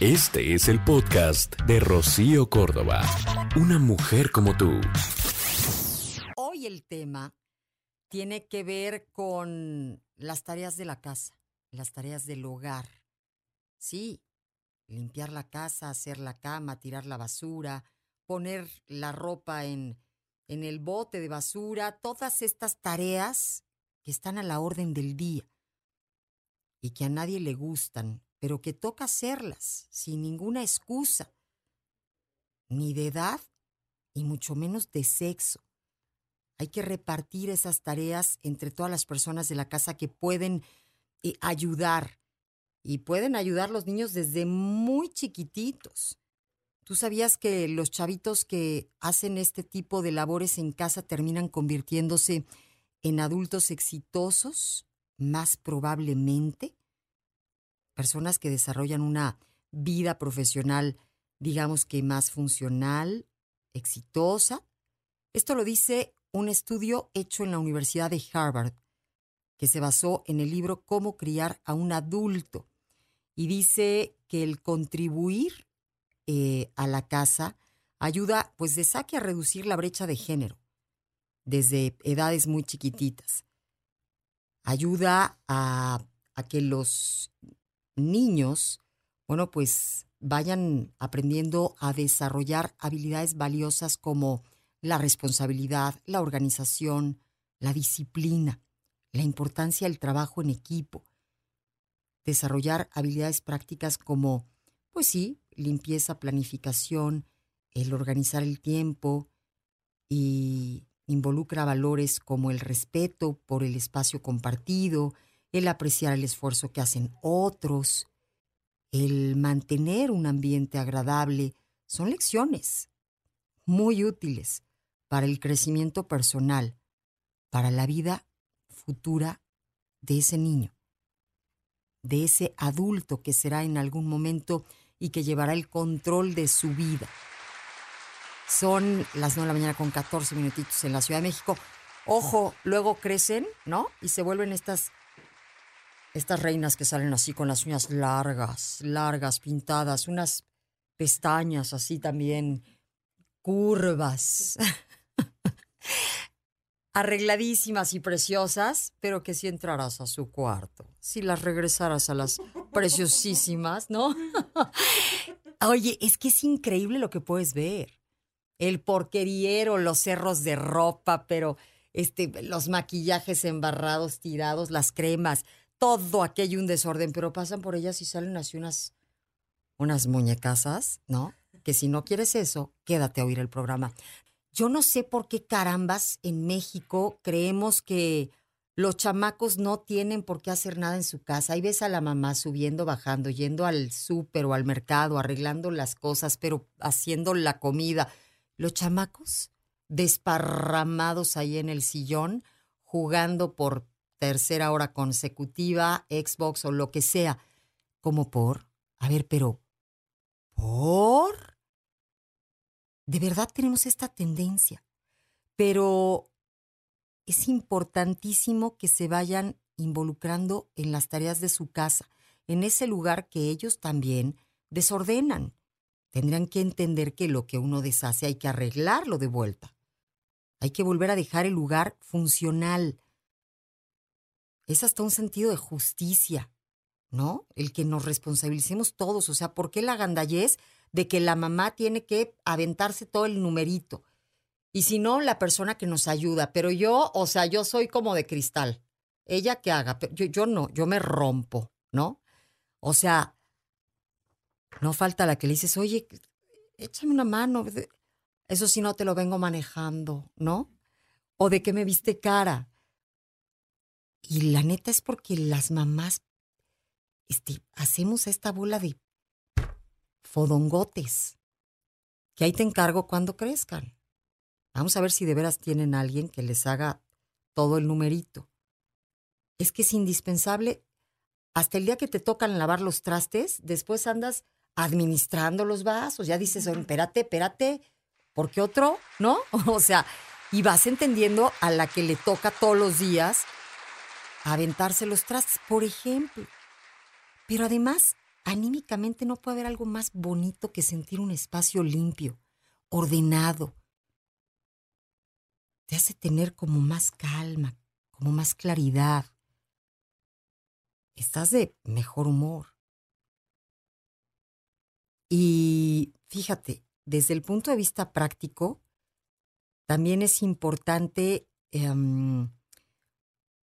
Este es el podcast de Rocío Córdoba. Una mujer como tú. Hoy el tema tiene que ver con las tareas de la casa, las tareas del hogar. Sí, limpiar la casa, hacer la cama, tirar la basura, poner la ropa en, en el bote de basura, todas estas tareas que están a la orden del día y que a nadie le gustan, pero que toca hacerlas sin ninguna excusa, ni de edad y mucho menos de sexo. Hay que repartir esas tareas entre todas las personas de la casa que pueden eh, ayudar. Y pueden ayudar los niños desde muy chiquititos. ¿Tú sabías que los chavitos que hacen este tipo de labores en casa terminan convirtiéndose en adultos exitosos? Más probablemente personas que desarrollan una vida profesional, digamos que más funcional, exitosa. Esto lo dice un estudio hecho en la Universidad de Harvard, que se basó en el libro Cómo criar a un adulto. Y dice que el contribuir eh, a la casa ayuda, pues, de saque a reducir la brecha de género desde edades muy chiquititas. Ayuda a, a que los niños, bueno, pues vayan aprendiendo a desarrollar habilidades valiosas como la responsabilidad, la organización, la disciplina, la importancia del trabajo en equipo, desarrollar habilidades prácticas como, pues sí, limpieza, planificación, el organizar el tiempo y involucra valores como el respeto por el espacio compartido, el apreciar el esfuerzo que hacen otros, el mantener un ambiente agradable, son lecciones muy útiles para el crecimiento personal, para la vida futura de ese niño, de ese adulto que será en algún momento y que llevará el control de su vida. Son las 9 de la mañana con 14 minutitos en la Ciudad de México. Ojo, luego crecen, ¿no? Y se vuelven estas estas reinas que salen así con las uñas largas, largas, pintadas, unas pestañas así también curvas, arregladísimas y preciosas, pero que si entraras a su cuarto, si las regresaras a las preciosísimas, ¿no? Oye, es que es increíble lo que puedes ver. El porqueriero, los cerros de ropa, pero este, los maquillajes embarrados, tirados, las cremas, todo aquello un desorden, pero pasan por ellas y salen así unas, unas muñecasas, ¿no? Que si no quieres eso, quédate a oír el programa. Yo no sé por qué carambas en México creemos que los chamacos no tienen por qué hacer nada en su casa. Ahí ves a la mamá subiendo, bajando, yendo al súper o al mercado, arreglando las cosas, pero haciendo la comida. Los chamacos desparramados ahí en el sillón, jugando por tercera hora consecutiva, Xbox o lo que sea. como por? A ver, pero ¿por? De verdad tenemos esta tendencia, pero es importantísimo que se vayan involucrando en las tareas de su casa, en ese lugar que ellos también desordenan. Tendrán que entender que lo que uno deshace hay que arreglarlo de vuelta. Hay que volver a dejar el lugar funcional, es hasta un sentido de justicia, ¿no? El que nos responsabilicemos todos. O sea, ¿por qué la gandallez de que la mamá tiene que aventarse todo el numerito? Y si no, la persona que nos ayuda. Pero yo, o sea, yo soy como de cristal. Ella que haga, yo, yo no, yo me rompo, ¿no? O sea, no falta la que le dices, oye, échame una mano. Eso sí no te lo vengo manejando, ¿no? O de que me viste cara. Y la neta es porque las mamás este, hacemos esta bola de fodongotes, que ahí te encargo cuando crezcan. Vamos a ver si de veras tienen alguien que les haga todo el numerito. Es que es indispensable, hasta el día que te tocan lavar los trastes, después andas administrando los vasos, ya dices, espérate, espérate, porque otro, ¿no? O sea, y vas entendiendo a la que le toca todos los días aventarse los trastes, por ejemplo. Pero además anímicamente no puede haber algo más bonito que sentir un espacio limpio, ordenado. Te hace tener como más calma, como más claridad. Estás de mejor humor. Y fíjate, desde el punto de vista práctico, también es importante, em,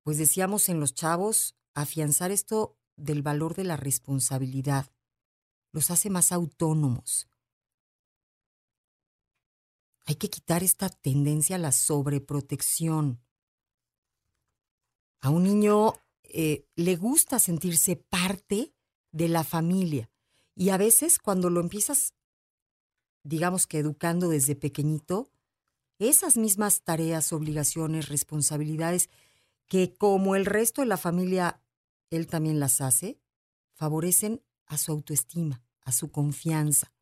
pues decíamos en los chavos, afianzar esto del valor de la responsabilidad. Los hace más autónomos. Hay que quitar esta tendencia a la sobreprotección. A un niño eh, le gusta sentirse parte de la familia. Y a veces cuando lo empiezas, digamos que educando desde pequeñito, esas mismas tareas, obligaciones, responsabilidades, que como el resto de la familia él también las hace, favorecen a su autoestima, a su confianza,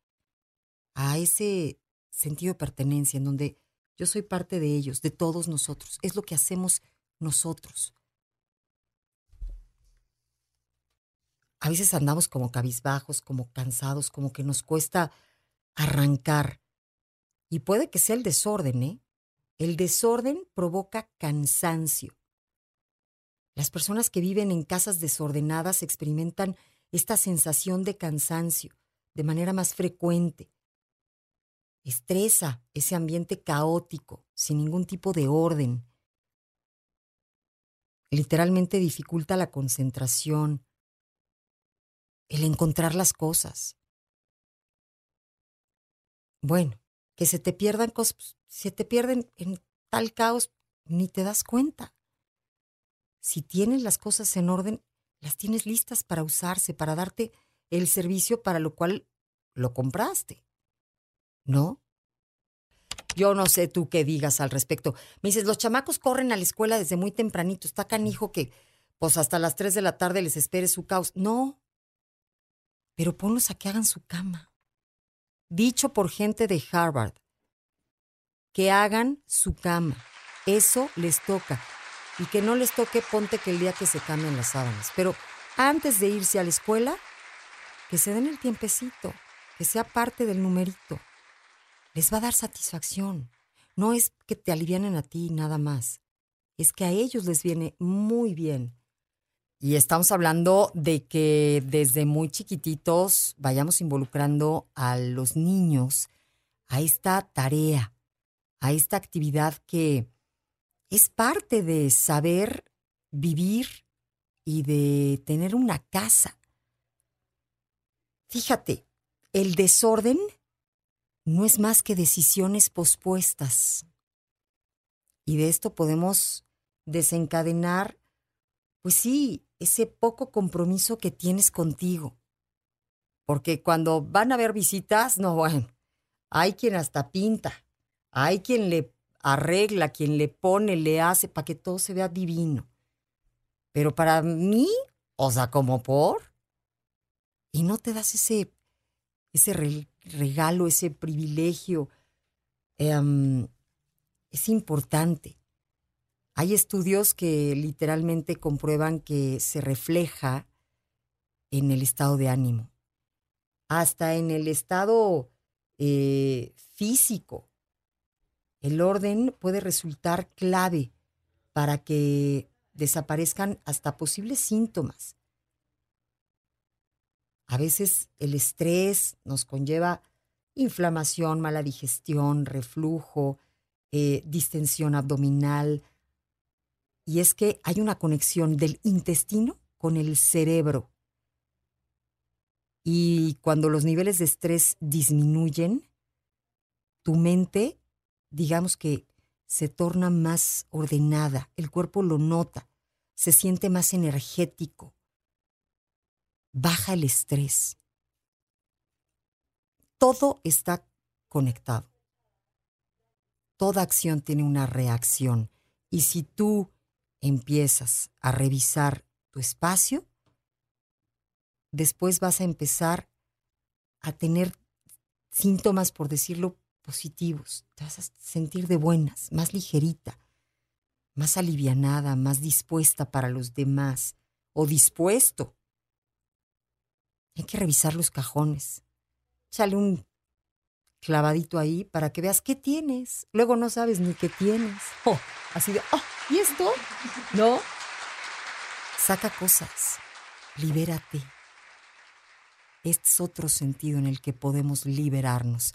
a ese sentido de pertenencia en donde yo soy parte de ellos, de todos nosotros. Es lo que hacemos nosotros. A veces andamos como cabizbajos, como cansados, como que nos cuesta arrancar. Y puede que sea el desorden, ¿eh? El desorden provoca cansancio. Las personas que viven en casas desordenadas experimentan esta sensación de cansancio de manera más frecuente. Estresa ese ambiente caótico, sin ningún tipo de orden. Literalmente dificulta la concentración, el encontrar las cosas. Bueno, que se te pierdan cosas, se te pierden en tal caos, ni te das cuenta si tienes las cosas en orden, las tienes listas para usarse, para darte el servicio para lo cual lo compraste. ¿No? Yo no sé tú qué digas al respecto. Me dices, los chamacos corren a la escuela desde muy tempranito. Está canijo que, pues hasta las 3 de la tarde les espere su caos. No. Pero ponlos a que hagan su cama. Dicho por gente de Harvard, que hagan su cama. Eso les toca y que no les toque ponte que el día que se cambien las sábanas. Pero antes de irse a la escuela, que se den el tiempecito, que sea parte del numerito. Les va a dar satisfacción. No es que te alivianen a ti nada más. Es que a ellos les viene muy bien. Y estamos hablando de que desde muy chiquititos vayamos involucrando a los niños a esta tarea, a esta actividad que es parte de saber vivir y de tener una casa. Fíjate, el desorden no es más que decisiones pospuestas. Y de esto podemos desencadenar, pues sí, ese poco compromiso que tienes contigo. Porque cuando van a haber visitas, no, bueno, hay quien hasta pinta, hay quien le arregla, quien le pone, le hace, para que todo se vea divino. Pero para mí, o sea, como por, y no te das ese, ese regalo, ese privilegio. Em, es importante. Hay estudios que literalmente comprueban que se refleja en el estado de ánimo, hasta en el estado eh, físico. El orden puede resultar clave para que desaparezcan hasta posibles síntomas. A veces el estrés nos conlleva inflamación, mala digestión, reflujo, eh, distensión abdominal. Y es que hay una conexión del intestino con el cerebro. Y cuando los niveles de estrés disminuyen, tu mente digamos que se torna más ordenada, el cuerpo lo nota, se siente más energético, baja el estrés. Todo está conectado. Toda acción tiene una reacción. Y si tú empiezas a revisar tu espacio, después vas a empezar a tener síntomas, por decirlo positivos, te vas a sentir de buenas, más ligerita, más alivianada, más dispuesta para los demás o dispuesto. Hay que revisar los cajones. Échale un clavadito ahí para que veas qué tienes. Luego no sabes ni qué tienes. Oh, así de, oh, ¿y esto? ¿No? Saca cosas. Libérate. Este es otro sentido en el que podemos liberarnos.